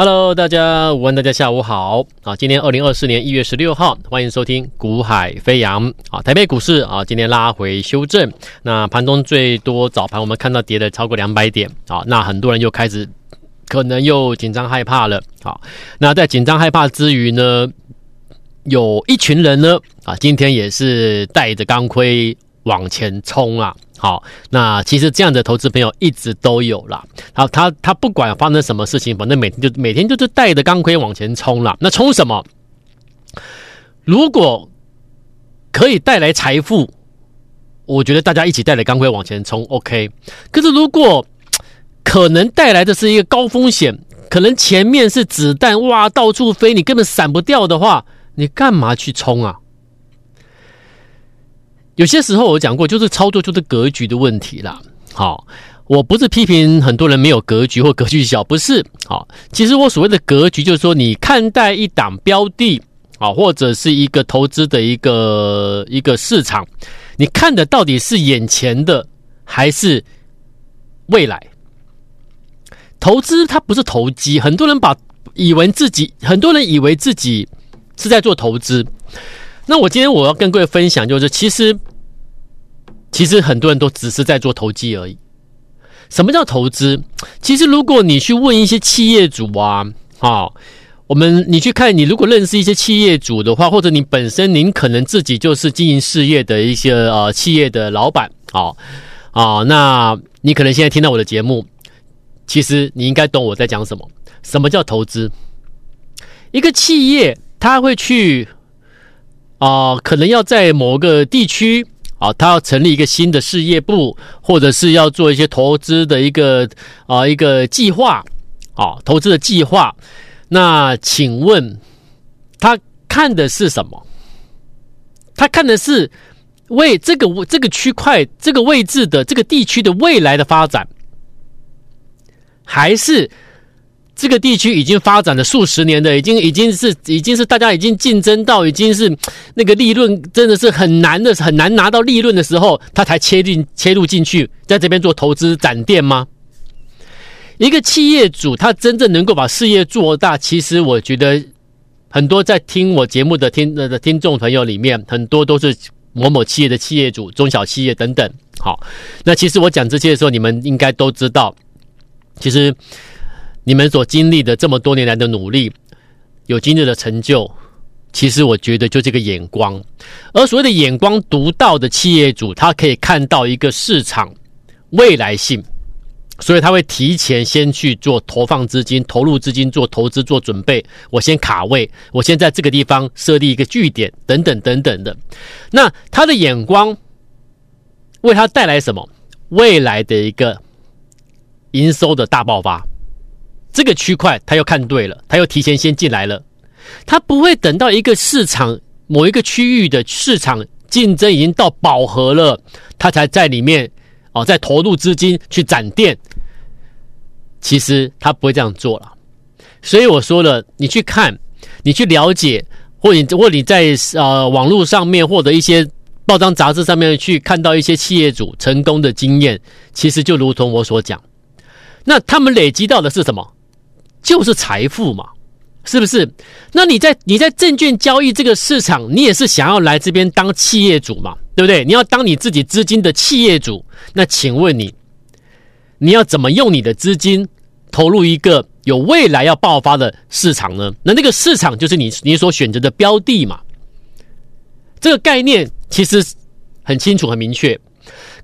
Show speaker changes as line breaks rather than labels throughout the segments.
Hello，大家午安，大家下午好啊！今天二零二四年一月十六号，欢迎收听《股海飞扬》啊！台北股市啊，今天拉回修正，那盘中最多早盘我们看到跌了超过两百点啊！那很多人又开始可能又紧张害怕了啊！那在紧张害怕之余呢，有一群人呢啊，今天也是带着钢盔往前冲啊！好，那其实这样的投资朋友一直都有啦。好，他他不管发生什么事情，反正每天就每天就是带着钢盔往前冲了。那冲什么？如果可以带来财富，我觉得大家一起带着钢盔往前冲，OK。可是如果可能带来的是一个高风险，可能前面是子弹哇到处飞，你根本闪不掉的话，你干嘛去冲啊？有些时候我讲过，就是操作就是格局的问题啦。好，我不是批评很多人没有格局或格局小，不是。好，其实我所谓的格局，就是说你看待一档标的啊，或者是一个投资的一个一个市场，你看的到底是眼前的还是未来？投资它不是投机，很多人把以为自己，很多人以为自己是在做投资。那我今天我要跟各位分享，就是其实，其实很多人都只是在做投机而已。什么叫投资？其实如果你去问一些企业主啊，啊，我们你去看，你如果认识一些企业主的话，或者你本身您可能自己就是经营事业的一些呃企业的老板，啊啊，那你可能现在听到我的节目，其实你应该懂我在讲什么。什么叫投资？一个企业他会去。啊、可能要在某个地区啊，他要成立一个新的事业部，或者是要做一些投资的一个啊、一个计划啊，投资的计划。那请问他看的是什么？他看的是为这个这个区块、这个位置的这个地区的未来的发展，还是？这个地区已经发展了数十年的，已经已经是已经是大家已经竞争到已经是那个利润真的是很难的，很难拿到利润的时候，他才切进切入进去，在这边做投资展店吗？一个企业主他真正能够把事业做大，其实我觉得很多在听我节目的听的听众朋友里面，很多都是某某企业的企业主、中小企业等等。好，那其实我讲这些的时候，你们应该都知道，其实。你们所经历的这么多年来的努力，有今日的成就，其实我觉得就这个眼光。而所谓的眼光独到的企业主，他可以看到一个市场未来性，所以他会提前先去做投放资金、投入资金做投资做准备。我先卡位，我先在这个地方设立一个据点，等等等等的。那他的眼光为他带来什么？未来的一个营收的大爆发。这个区块他又看对了，他又提前先进来了，他不会等到一个市场某一个区域的市场竞争已经到饱和了，他才在里面哦再投入资金去展店。其实他不会这样做了，所以我说了，你去看，你去了解，或你或你在呃网络上面或者一些报章杂志上面去看到一些企业主成功的经验，其实就如同我所讲，那他们累积到的是什么？就是财富嘛，是不是？那你在你在证券交易这个市场，你也是想要来这边当企业主嘛，对不对？你要当你自己资金的企业主，那请问你，你要怎么用你的资金投入一个有未来要爆发的市场呢？那那个市场就是你你所选择的标的嘛。这个概念其实很清楚很明确，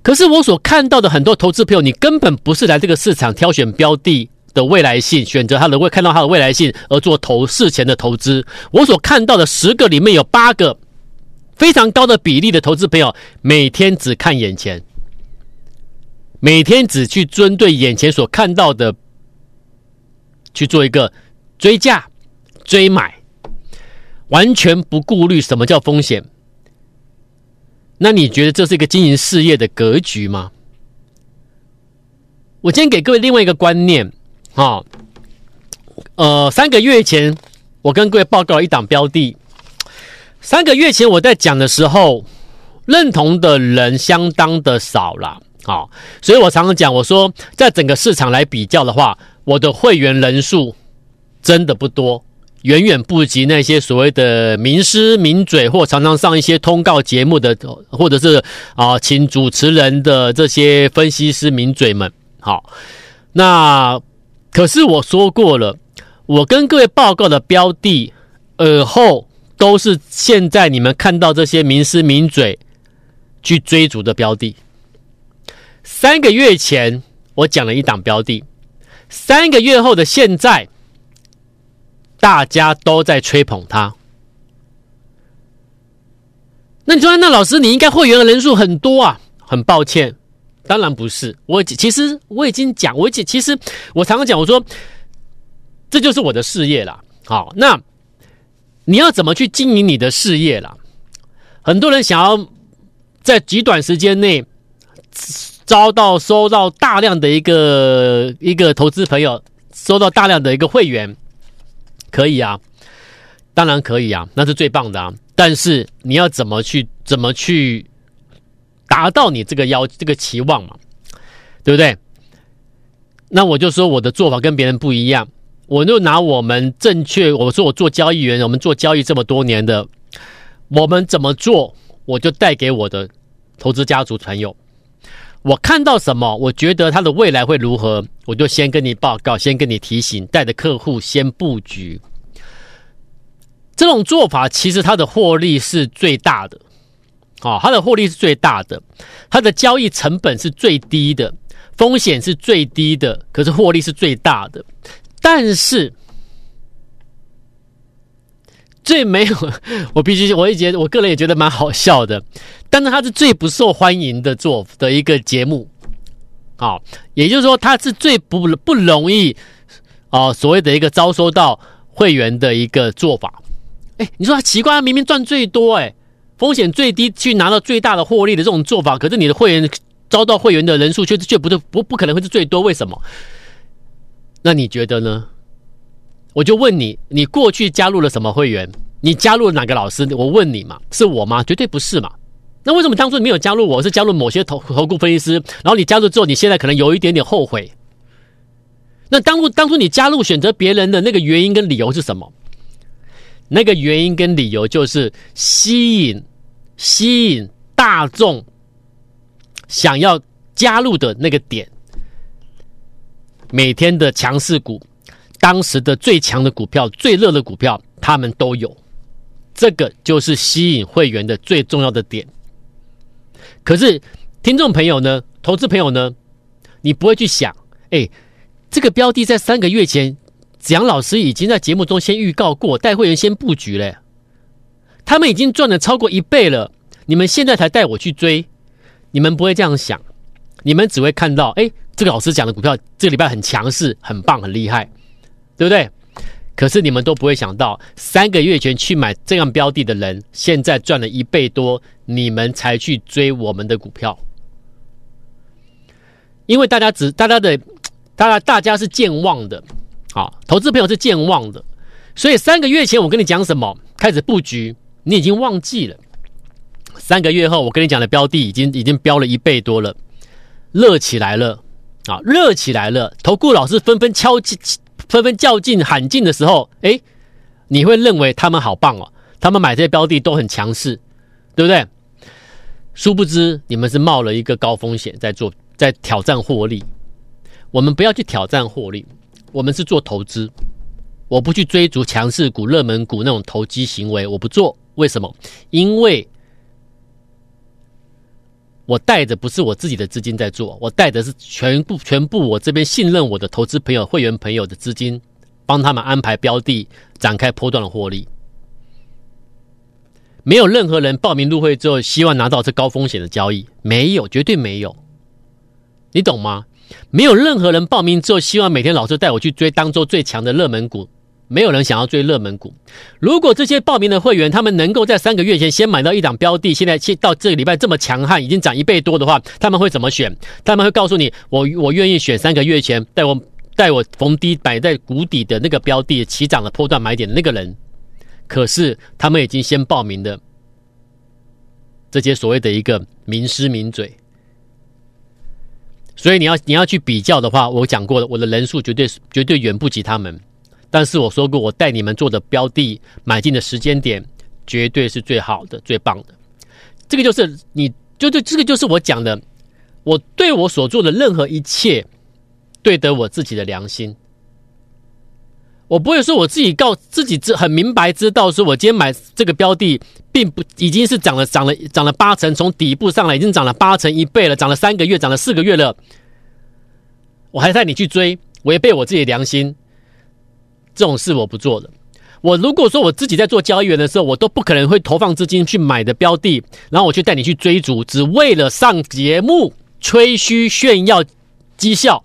可是我所看到的很多投资朋友，你根本不是来这个市场挑选标的。的未来性，选择他的未看到他的未来性而做投事前的投资。我所看到的十个里面有八个非常高的比例的投资朋友，每天只看眼前，每天只去针对眼前所看到的去做一个追价、追买，完全不顾虑什么叫风险。那你觉得这是一个经营事业的格局吗？我今天给各位另外一个观念。啊、哦，呃，三个月前我跟各位报告一档标的。三个月前我在讲的时候，认同的人相当的少了。好、哦，所以我常常讲，我说在整个市场来比较的话，我的会员人数真的不多，远远不及那些所谓的名师名嘴或常常上一些通告节目的，或者是啊请主持人的这些分析师名嘴们。好，那可是我说过了，我跟各位报告的标的耳后都是现在你们看到这些名师名嘴去追逐的标的。三个月前我讲了一档标的。三个月后的现在，大家都在吹捧他。那你说，那老师，你应该会员的人数很多啊？很抱歉，当然不是。我其实我已经讲，我其其实我常常讲，我说这就是我的事业了。好，那你要怎么去经营你的事业了？很多人想要在极短时间内。招到收到大量的一个一个投资朋友，收到大量的一个会员，可以啊，当然可以啊，那是最棒的啊。但是你要怎么去怎么去达到你这个要这个期望嘛，对不对？那我就说我的做法跟别人不一样，我就拿我们正确，我说我做交易员，我们做交易这么多年的，我们怎么做，我就带给我的投资家族朋友。我看到什么，我觉得他的未来会如何，我就先跟你报告，先跟你提醒，带着客户先布局。这种做法其实它的获利是最大的，哦，它的获利是最大的，它的交易成本是最低的，风险是最低的，可是获利是最大的。但是最没有，我必须，我也觉得，我个人也觉得蛮好笑的。但是它是最不受欢迎的做的一个节目，啊，也就是说它是最不不容易啊，所谓的一个招收到会员的一个做法。哎，你说他奇怪，它明明赚最多，哎，风险最低，去拿到最大的获利的这种做法，可是你的会员招到会员的人数却却不对，不不可能会是最多，为什么？那你觉得呢？我就问你，你过去加入了什么会员？你加入了哪个老师？我问你嘛，是我吗？绝对不是嘛。那为什么当初没有加入我？是加入某些投投顾分析师，然后你加入之后，你现在可能有一点点后悔。那当初当初你加入选择别人的那个原因跟理由是什么？那个原因跟理由就是吸引吸引大众想要加入的那个点。每天的强势股，当时的最强的股票、最热的股票，他们都有。这个就是吸引会员的最重要的点。可是，听众朋友呢，投资朋友呢，你不会去想，哎，这个标的在三个月前，子阳老师已经在节目中先预告过，带会员先布局了，他们已经赚了超过一倍了，你们现在才带我去追，你们不会这样想，你们只会看到，哎，这个老师讲的股票这个礼拜很强势，很棒，很厉害，对不对？可是你们都不会想到，三个月前去买这样标的的人，现在赚了一倍多，你们才去追我们的股票。因为大家只大家的，大家大家是健忘的，好，投资朋友是健忘的，所以三个月前我跟你讲什么，开始布局，你已经忘记了。三个月后，我跟你讲的标的已经已经飙了一倍多了，热起来了，啊，热起来了，投顾老师纷纷敲击。纷纷较劲喊进的时候，哎，你会认为他们好棒哦，他们买这些标的都很强势，对不对？殊不知你们是冒了一个高风险在做，在挑战获利。我们不要去挑战获利，我们是做投资。我不去追逐强势股、热门股那种投机行为，我不做。为什么？因为。我带着不是我自己的资金在做，我带的是全部全部我这边信任我的投资朋友、会员朋友的资金，帮他们安排标的，展开波段的获利。没有任何人报名入会之后希望拿到这高风险的交易，没有，绝对没有。你懂吗？没有任何人报名之后希望每天老师带我去追当周最强的热门股。没有人想要追热门股。如果这些报名的会员他们能够在三个月前先买到一档标的，现在到这个礼拜这么强悍，已经涨一倍多的话，他们会怎么选？他们会告诉你，我我愿意选三个月前带我带我逢低摆在谷底的那个标的起涨的波段买点那个人。可是他们已经先报名的这些所谓的一个名师名嘴，所以你要你要去比较的话，我讲过了，我的人数绝对绝对远不及他们。但是我说过，我带你们做的标的买进的时间点，绝对是最好的、最棒的。这个就是你，就对，这个就是我讲的，我对我所做的任何一切，对得我自己的良心。我不会说我自己告自己知很明白知道，说我今天买这个标的，并不已经是涨了涨了涨了八成，从底部上来已经涨了八成一倍了，涨了三个月，涨了四个月了，我还带你去追，违背我自己的良心，这种事我不做的。我如果说我自己在做交易员的时候，我都不可能会投放资金去买的标的，然后我去带你去追逐，只为了上节目吹嘘炫耀绩效，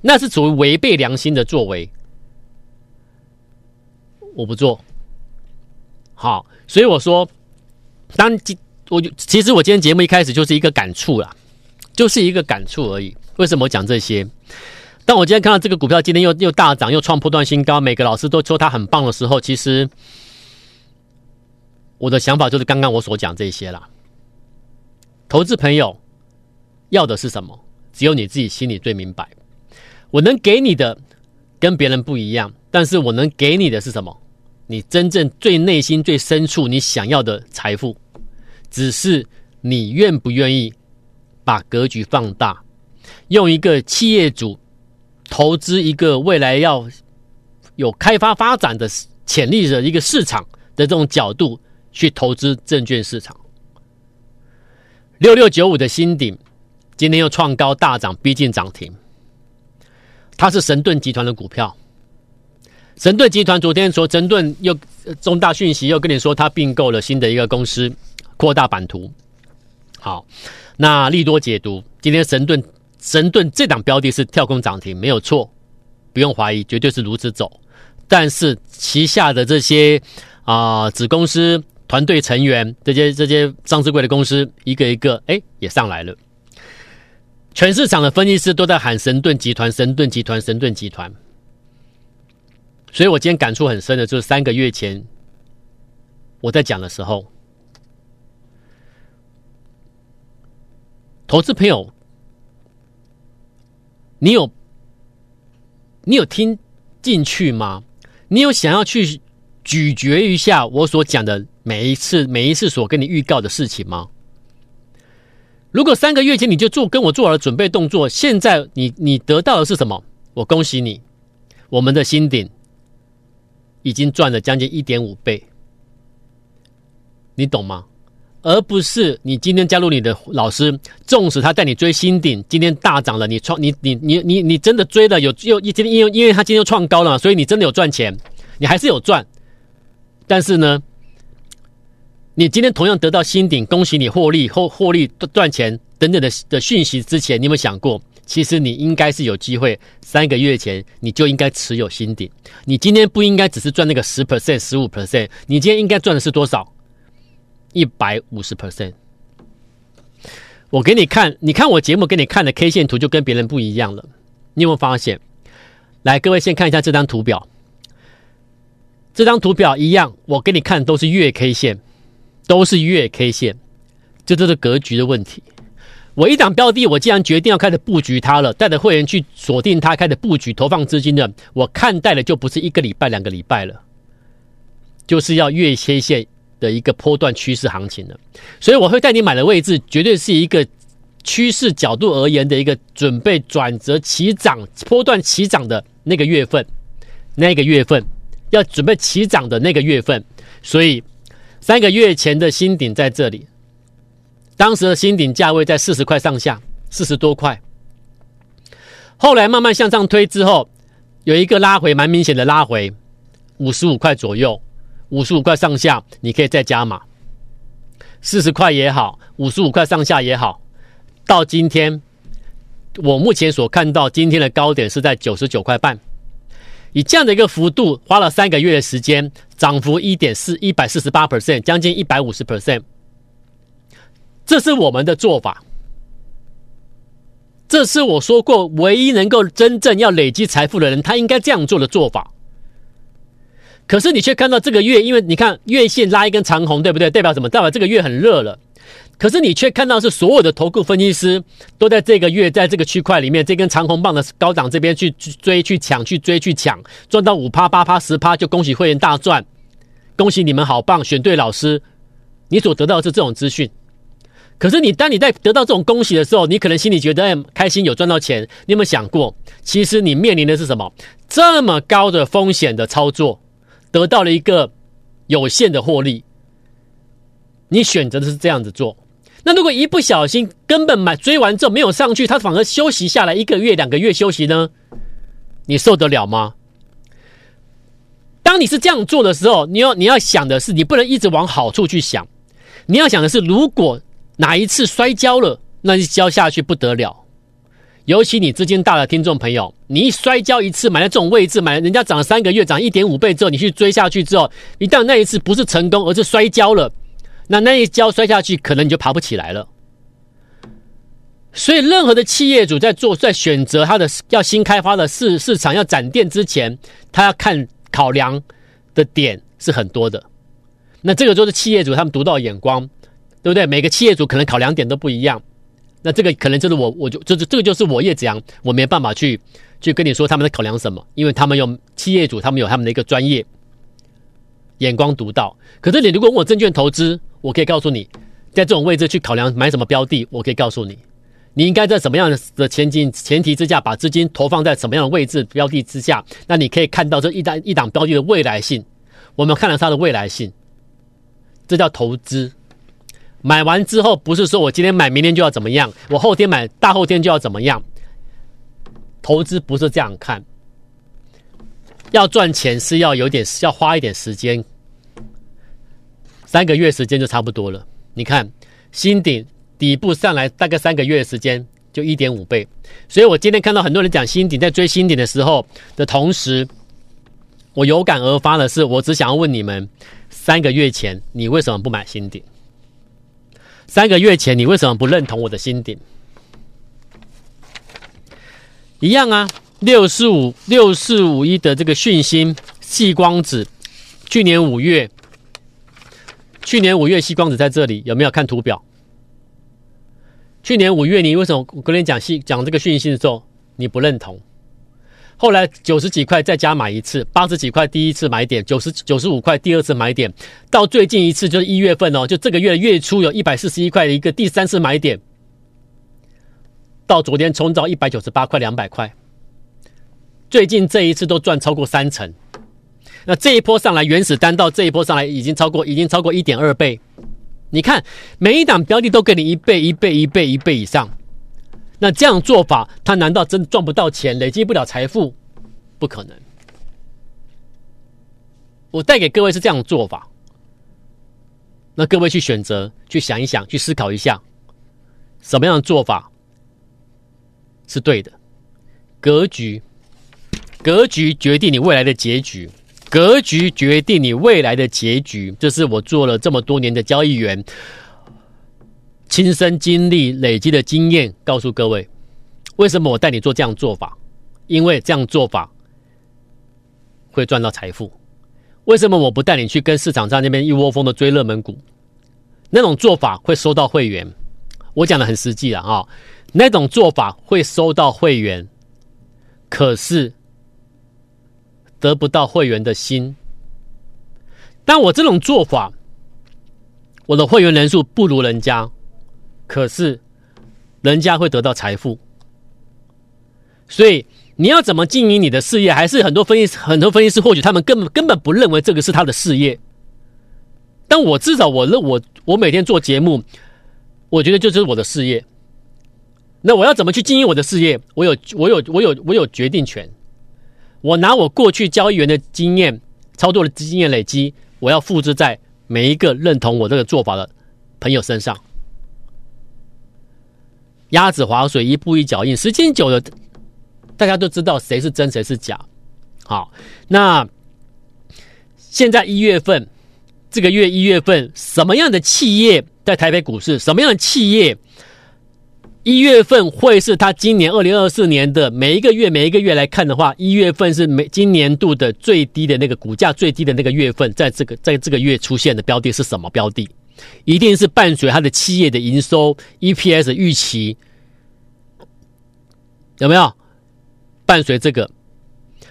那是属于违背良心的作为。我不做，好，所以我说，当今我就其实我今天节目一开始就是一个感触啦，就是一个感触而已。为什么我讲这些？当我今天看到这个股票今天又又大涨，又创破段新高，每个老师都说它很棒的时候，其实我的想法就是刚刚我所讲这些啦。投资朋友要的是什么？只有你自己心里最明白。我能给你的跟别人不一样，但是我能给你的是什么？你真正最内心最深处你想要的财富，只是你愿不愿意把格局放大，用一个企业主投资一个未来要有开发发展的潜力的一个市场的这种角度去投资证券市场。六六九五的新鼎今天又创高大涨，逼近涨停。它是神盾集团的股票。神盾集团昨天说，神盾又重大讯息，又跟你说他并购了新的一个公司，扩大版图。好，那利多解读，今天神盾神盾这档标的是跳空涨停，没有错，不用怀疑，绝对是如此走。但是旗下的这些啊、子公司、团队成员，这些这些上市柜的公司，一个一个哎也上来了。全市场的分析师都在喊神盾集团、神盾集团、神盾集团。所以我今天感触很深的，就是三个月前我在讲的时候，投资朋友，你有你有听进去吗？你有想要去咀嚼一下我所讲的每一次每一次所跟你预告的事情吗？如果三个月前你就做跟我做好了准备动作，现在你你得到的是什么？我恭喜你，我们的新鼎。已经赚了将近一点五倍，你懂吗？而不是你今天加入你的老师，纵使他带你追新顶，今天大涨了，你创你你你你你真的追了有又一今天因为因为他今天又创高了，所以你真的有赚钱，你还是有赚。但是呢，你今天同样得到新顶，恭喜你获利后获利赚钱等等的的讯息之前，你有没有想过？其实你应该是有机会，三个月前你就应该持有新顶。你今天不应该只是赚那个十 percent、十五 percent，你今天应该赚的是多少？一百五十 percent。我给你看，你看我节目给你看的 K 线图就跟别人不一样了。你有没有发现？来，各位先看一下这张图表。这张图表一样，我给你看都是月 K 线，都是月 K 线，这都是格局的问题。我一档标的，我既然决定要开始布局它了，带着会员去锁定它，开始布局投放资金的，我看待的就不是一个礼拜、两个礼拜了，就是要月切线的一个波段趋势行情了。所以我会带你买的位置，绝对是一个趋势角度而言的一个准备转折起涨、波段起涨的那个月份，那个月份要准备起涨的那个月份。所以三个月前的新顶在这里。当时的新顶价位在四十块上下，四十多块。后来慢慢向上推之后，有一个拉回，蛮明显的拉回，五十五块左右，五十五块上下，你可以再加码。四十块也好，五十五块上下也好，到今天，我目前所看到今天的高点是在九十九块半，以这样的一个幅度，花了三个月的时间，涨幅一点四一百四十八 percent，将近一百五十 percent。这是我们的做法，这是我说过唯一能够真正要累积财富的人，他应该这样做的做法。可是你却看到这个月，因为你看月线拉一根长红，对不对？代表什么？代表这个月很热了。可是你却看到是所有的投顾分析师都在这个月在这个区块里面，这根长红棒的高档这边去追、去抢、去追、去抢，赚到五趴、八趴、十趴，就恭喜会员大赚，恭喜你们好棒，选对老师。你所得到的是这种资讯。可是你当你在得到这种恭喜的时候，你可能心里觉得哎开心，有赚到钱。你有没有想过，其实你面临的是什么？这么高的风险的操作，得到了一个有限的获利。你选择的是这样子做。那如果一不小心根本买追完之后没有上去，它反而休息下来一个月、两个月休息呢？你受得了吗？当你是这样做的时候，你要你要想的是，你不能一直往好处去想。你要想的是，如果哪一次摔跤了，那就跤下去不得了。尤其你资金大的听众朋友，你一摔跤一次，买在这种位置，买人家涨了三个月，涨一点五倍之后，你去追下去之后，一旦那一次不是成功，而是摔跤了。那那一跤摔下去，可能你就爬不起来了。所以，任何的企业主在做、在选择他的要新开发的市市场要展店之前，他要看考量的点是很多的。那这个就是企业主他们独到眼光，对不对？每个企业主可能考量点都不一样。那这个可能就是我，我就就是这个就是我叶子阳，我没办法去去跟你说他们在考量什么，因为他们有企业主，他们有他们的一个专业眼光独到。可是你如果问我证券投资，我可以告诉你，在这种位置去考量买什么标的，我可以告诉你，你应该在什么样的前景前提之下，把资金投放在什么样的位置标的之下，那你可以看到这一档一档标的的未来性。我们看了它的未来性，这叫投资。买完之后，不是说我今天买，明天就要怎么样，我后天买，大后天就要怎么样。投资不是这样看，要赚钱是要有点，要花一点时间。三个月时间就差不多了。你看，新顶底部上来大概三个月的时间就一点五倍。所以我今天看到很多人讲新顶，在追新顶的时候的同时，我有感而发的是，我只想要问你们：三个月前你为什么不买新顶？三个月前你为什么不认同我的心顶？一样啊，六四五六四五一的这个讯息，细光子，去年五月。去年五月，细光子在这里有没有看图表？去年五月，你为什么我跟你讲细讲这个讯息的时候，你不认同？后来九十几块再加买一次，八十几块第一次买点，九十九十五块第二次买点，到最近一次就是一月份哦，就这个月月初有一百四十一块的一个第三次买点，到昨天冲到一百九十八块两百块，最近这一次都赚超过三成。那这一波上来，原始单到这一波上来已经超过，已经超过一点二倍。你看，每一档标的都给你一倍、一倍、一倍、一倍以上。那这样做法，他难道真赚不到钱，累积不了财富？不可能。我带给各位是这样做法。那各位去选择，去想一想，去思考一下，什么样的做法是对的？格局，格局决定你未来的结局。格局决定你未来的结局，这是我做了这么多年的交易员，亲身经历累积的经验，告诉各位，为什么我带你做这样做法？因为这样做法会赚到财富。为什么我不带你去跟市场上那边一窝蜂的追热门股？那种做法会收到会员。我讲的很实际了啊，那种做法会收到会员，可是。得不到会员的心，但我这种做法，我的会员人数不如人家，可是人家会得到财富。所以你要怎么经营你的事业？还是很多分析很多分析师，或许他们根本根本不认为这个是他的事业。但我至少我认我我每天做节目，我觉得就是我的事业。那我要怎么去经营我的事业？我有我有我有我有决定权。我拿我过去交易员的经验、操作的经验累积，我要复制在每一个认同我这个做法的朋友身上。鸭子划水，一步一脚印，时间久了，大家都知道谁是真，谁是假。好，那现在一月份，这个月一月份，什么样的企业在台北股市？什么样的企业？一月份会是他今年二零二四年的每一个月，每一个月来看的话，一月份是每今年度的最低的那个股价最低的那个月份，在这个在这个月出现的标的是什么标的？一定是伴随它的企业的营收、EPS 预期，有没有？伴随这个，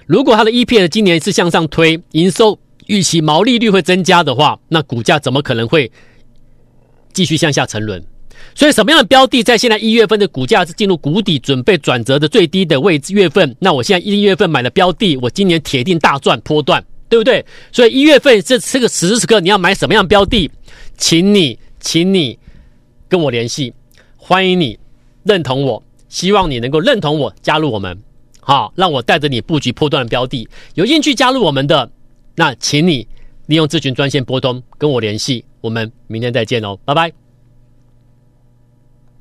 如果它的 EPS 今年是向上推，营收预期、毛利率会增加的话，那股价怎么可能会继续向下沉沦？所以，什么样的标的在现在一月份的股价是进入谷底、准备转折的最低的位置月份？那我现在一月份买的标的，我今年铁定大赚波段，对不对？所以一月份这这个此时此刻，你要买什么样标的？请你，请你跟我联系，欢迎你认同我，希望你能够认同我，加入我们，好，让我带着你布局破断的标的。有兴趣加入我们的，那请你利用咨询专线拨通跟我联系。我们明天再见喽，拜拜。